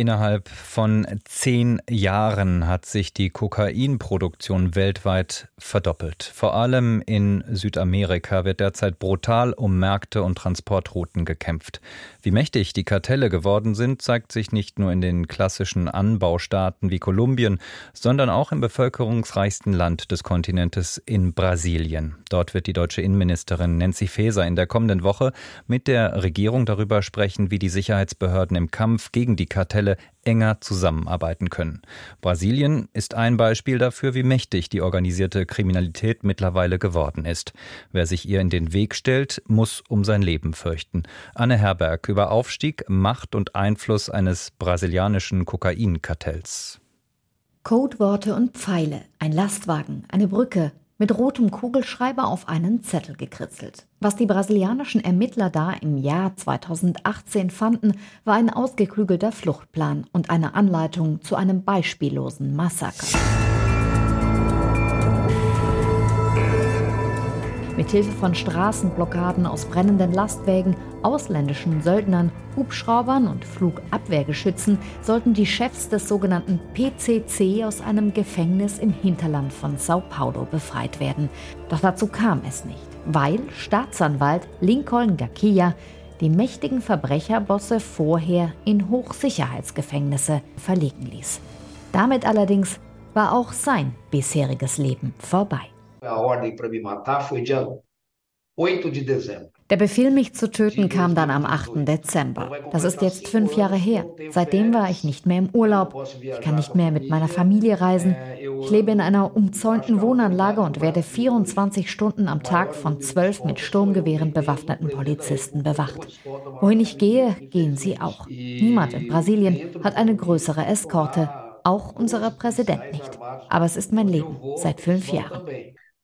Innerhalb von zehn Jahren hat sich die Kokainproduktion weltweit verdoppelt. Vor allem in Südamerika wird derzeit brutal um Märkte und Transportrouten gekämpft. Wie mächtig die Kartelle geworden sind, zeigt sich nicht nur in den klassischen Anbaustaaten wie Kolumbien, sondern auch im bevölkerungsreichsten Land des Kontinentes in Brasilien. Dort wird die deutsche Innenministerin Nancy Faeser in der kommenden Woche mit der Regierung darüber sprechen, wie die Sicherheitsbehörden im Kampf gegen die Kartelle Fälle enger zusammenarbeiten können. Brasilien ist ein Beispiel dafür, wie mächtig die organisierte Kriminalität mittlerweile geworden ist. Wer sich ihr in den Weg stellt, muss um sein Leben fürchten. Anne Herberg über Aufstieg, Macht und Einfluss eines brasilianischen Kokainkartells. Codeworte und Pfeile, ein Lastwagen, eine Brücke, mit rotem Kugelschreiber auf einen Zettel gekritzelt. Was die brasilianischen Ermittler da im Jahr 2018 fanden, war ein ausgeklügelter Fluchtplan und eine Anleitung zu einem beispiellosen Massaker. Mithilfe von Straßenblockaden aus brennenden Lastwägen, ausländischen Söldnern, Hubschraubern und Flugabwehrgeschützen sollten die Chefs des sogenannten PCC aus einem Gefängnis im Hinterland von Sao Paulo befreit werden. Doch dazu kam es nicht, weil Staatsanwalt Lincoln Gakia die mächtigen Verbrecherbosse vorher in Hochsicherheitsgefängnisse verlegen ließ. Damit allerdings war auch sein bisheriges Leben vorbei. Der Befehl, mich zu töten, kam dann am 8. Dezember. Das ist jetzt fünf Jahre her. Seitdem war ich nicht mehr im Urlaub. Ich kann nicht mehr mit meiner Familie reisen. Ich lebe in einer umzäunten Wohnanlage und werde 24 Stunden am Tag von zwölf mit Sturmgewehren bewaffneten Polizisten bewacht. Wohin ich gehe, gehen sie auch. Niemand in Brasilien hat eine größere Eskorte. Auch unser Präsident nicht. Aber es ist mein Leben seit fünf Jahren.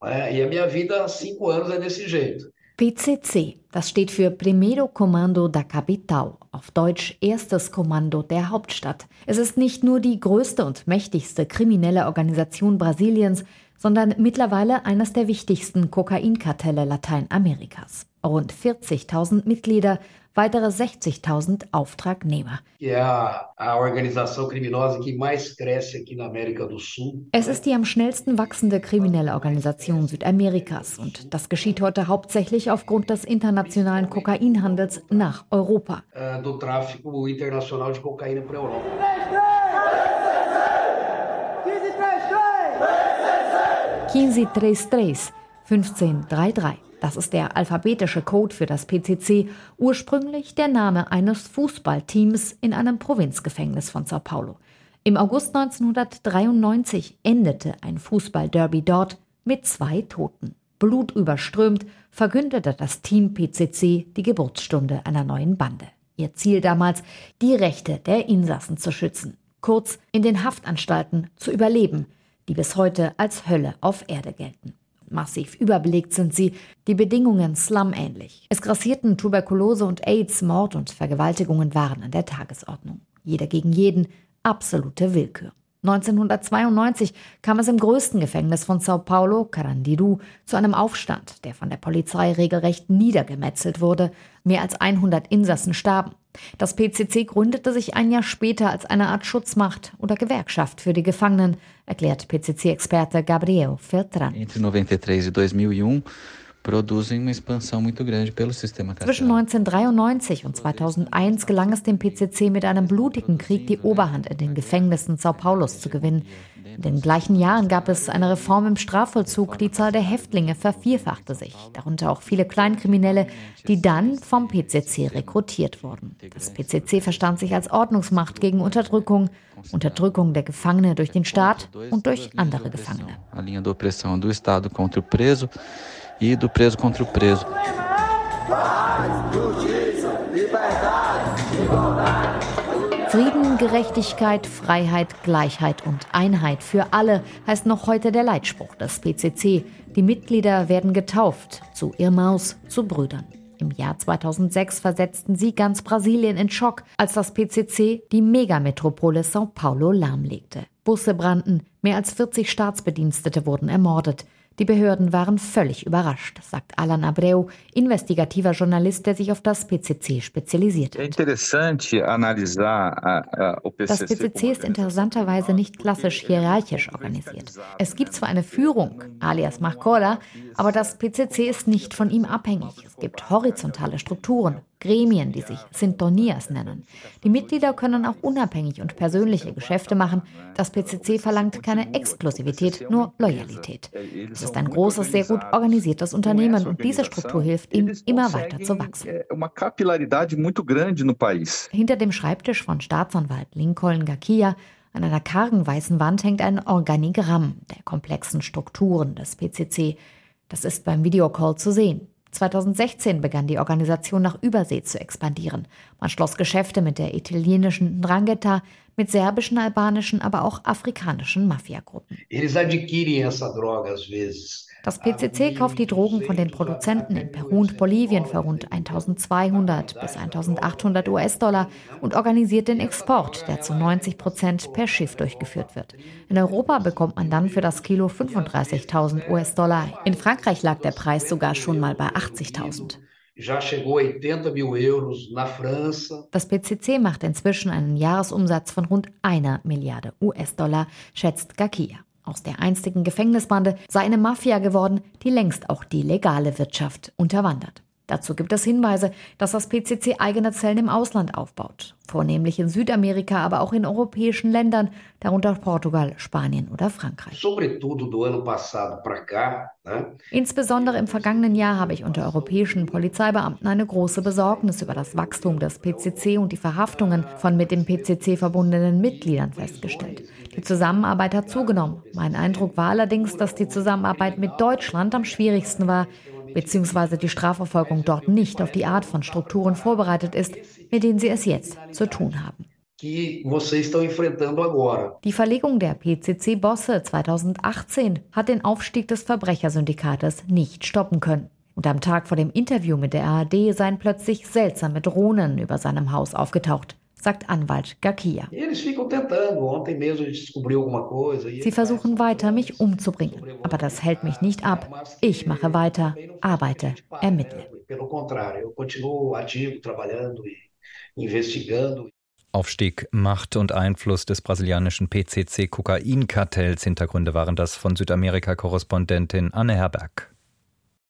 E a minha vida há cinco anos é desse jeito. PCC, das steht für Primeiro Comando da Capital, auf Deutsch erstes Kommando der Hauptstadt. Es ist nicht nur die größte und mächtigste kriminelle Organisation Brasiliens, sondern mittlerweile eines der wichtigsten Kokainkartelle Lateinamerikas. Rund 40.000 Mitglieder, weitere 60.000 Auftragnehmer. Es ist die am schnellsten wachsende kriminelle Organisation Südamerikas und das geschieht heute hauptsächlich aufgrund des internationalen Kokainhandels nach Europa. 1533, 1533. Das ist der alphabetische Code für das PCC, ursprünglich der Name eines Fußballteams in einem Provinzgefängnis von Sao Paulo. Im August 1993 endete ein Fußballderby dort mit zwei Toten. Blutüberströmt verkündete das Team PCC die Geburtsstunde einer neuen Bande. Ihr Ziel damals, die Rechte der Insassen zu schützen, kurz in den Haftanstalten zu überleben, die bis heute als Hölle auf Erde gelten. Massiv überbelegt sind sie, die Bedingungen slumähnlich. Es grassierten Tuberkulose und AIDS, Mord und Vergewaltigungen waren an der Tagesordnung. Jeder gegen jeden, absolute Willkür. 1992 kam es im größten Gefängnis von Sao Paulo, Carandiru, zu einem Aufstand, der von der Polizei regelrecht niedergemetzelt wurde. Mehr als 100 Insassen starben. Das PCC gründete sich ein Jahr später als eine Art Schutzmacht oder Gewerkschaft für die Gefangenen, erklärt PCC-Experte Gabriel Feltran. Entre 93 und 2001 Zwischen 1993 und 2001 gelang es dem PCC mit einem blutigen Krieg die Oberhand in den Gefängnissen Sao Paulos zu gewinnen. In den gleichen Jahren gab es eine Reform im Strafvollzug, die Zahl der Häftlinge vervierfachte sich, darunter auch viele Kleinkriminelle, die dann vom PCC rekrutiert wurden. Das PCC verstand sich als Ordnungsmacht gegen Unterdrückung, Unterdrückung der Gefangene durch den Staat und durch andere Gefangene e. Frieden, Gerechtigkeit, Freiheit, Gleichheit und Einheit für alle heißt noch heute der Leitspruch des PCC. Die Mitglieder werden getauft zu Irmaus, zu Brüdern. Im Jahr 2006 versetzten sie ganz Brasilien in Schock, als das PCC die Megametropole São Paulo lahmlegte. Busse brannten, mehr als 40 Staatsbedienstete wurden ermordet. Die Behörden waren völlig überrascht, sagt Alan Abreu, investigativer Journalist, der sich auf das PCC spezialisiert hat. Das PCC ist interessanterweise nicht klassisch hierarchisch organisiert. Es gibt zwar eine Führung, alias Marcola, aber das PCC ist nicht von ihm abhängig. Es gibt horizontale Strukturen, Gremien, die sich Sintonias nennen. Die Mitglieder können auch unabhängig und persönliche Geschäfte machen. Das PCC verlangt keine Exklusivität, nur Loyalität. Es ist ein großes, sehr gut organisiertes Unternehmen und diese Struktur hilft ihm, immer weiter zu wachsen. Hinter dem Schreibtisch von Staatsanwalt Lincoln Gakia an einer kargen weißen Wand hängt ein Organigramm der komplexen Strukturen des PCC. Das ist beim Videocall zu sehen. 2016 begann die Organisation nach Übersee zu expandieren. Man schloss Geschäfte mit der italienischen Ndrangheta, mit serbischen, albanischen, aber auch afrikanischen Mafiagruppen. Das PCC kauft die Drogen von den Produzenten in Peru und Bolivien für rund 1200 bis 1800 US-Dollar und organisiert den Export, der zu 90 Prozent per Schiff durchgeführt wird. In Europa bekommt man dann für das Kilo 35.000 US-Dollar. In Frankreich lag der Preis sogar schon mal bei 80.000. Das PCC macht inzwischen einen Jahresumsatz von rund einer Milliarde US-Dollar, schätzt Gakia. Aus der einstigen Gefängnisbande sei eine Mafia geworden, die längst auch die legale Wirtschaft unterwandert. Dazu gibt es Hinweise, dass das PCC eigene Zellen im Ausland aufbaut, vornehmlich in Südamerika, aber auch in europäischen Ländern, darunter Portugal, Spanien oder Frankreich. Insbesondere im vergangenen Jahr habe ich unter europäischen Polizeibeamten eine große Besorgnis über das Wachstum des PCC und die Verhaftungen von mit dem PCC verbundenen Mitgliedern festgestellt. Die Zusammenarbeit hat zugenommen. Mein Eindruck war allerdings, dass die Zusammenarbeit mit Deutschland am schwierigsten war, beziehungsweise die Strafverfolgung dort nicht auf die Art von Strukturen vorbereitet ist, mit denen sie es jetzt zu tun haben. Die Verlegung der PCC-Bosse 2018 hat den Aufstieg des Verbrechersyndikates nicht stoppen können. Und am Tag vor dem Interview mit der ARD seien plötzlich seltsame Drohnen über seinem Haus aufgetaucht sagt Anwalt Gakia. Sie versuchen weiter, mich umzubringen. Aber das hält mich nicht ab. Ich mache weiter, arbeite, ermittle. Aufstieg, Macht und Einfluss des brasilianischen PCC-Kokainkartells. Hintergründe waren das von Südamerika-Korrespondentin Anne Herberg.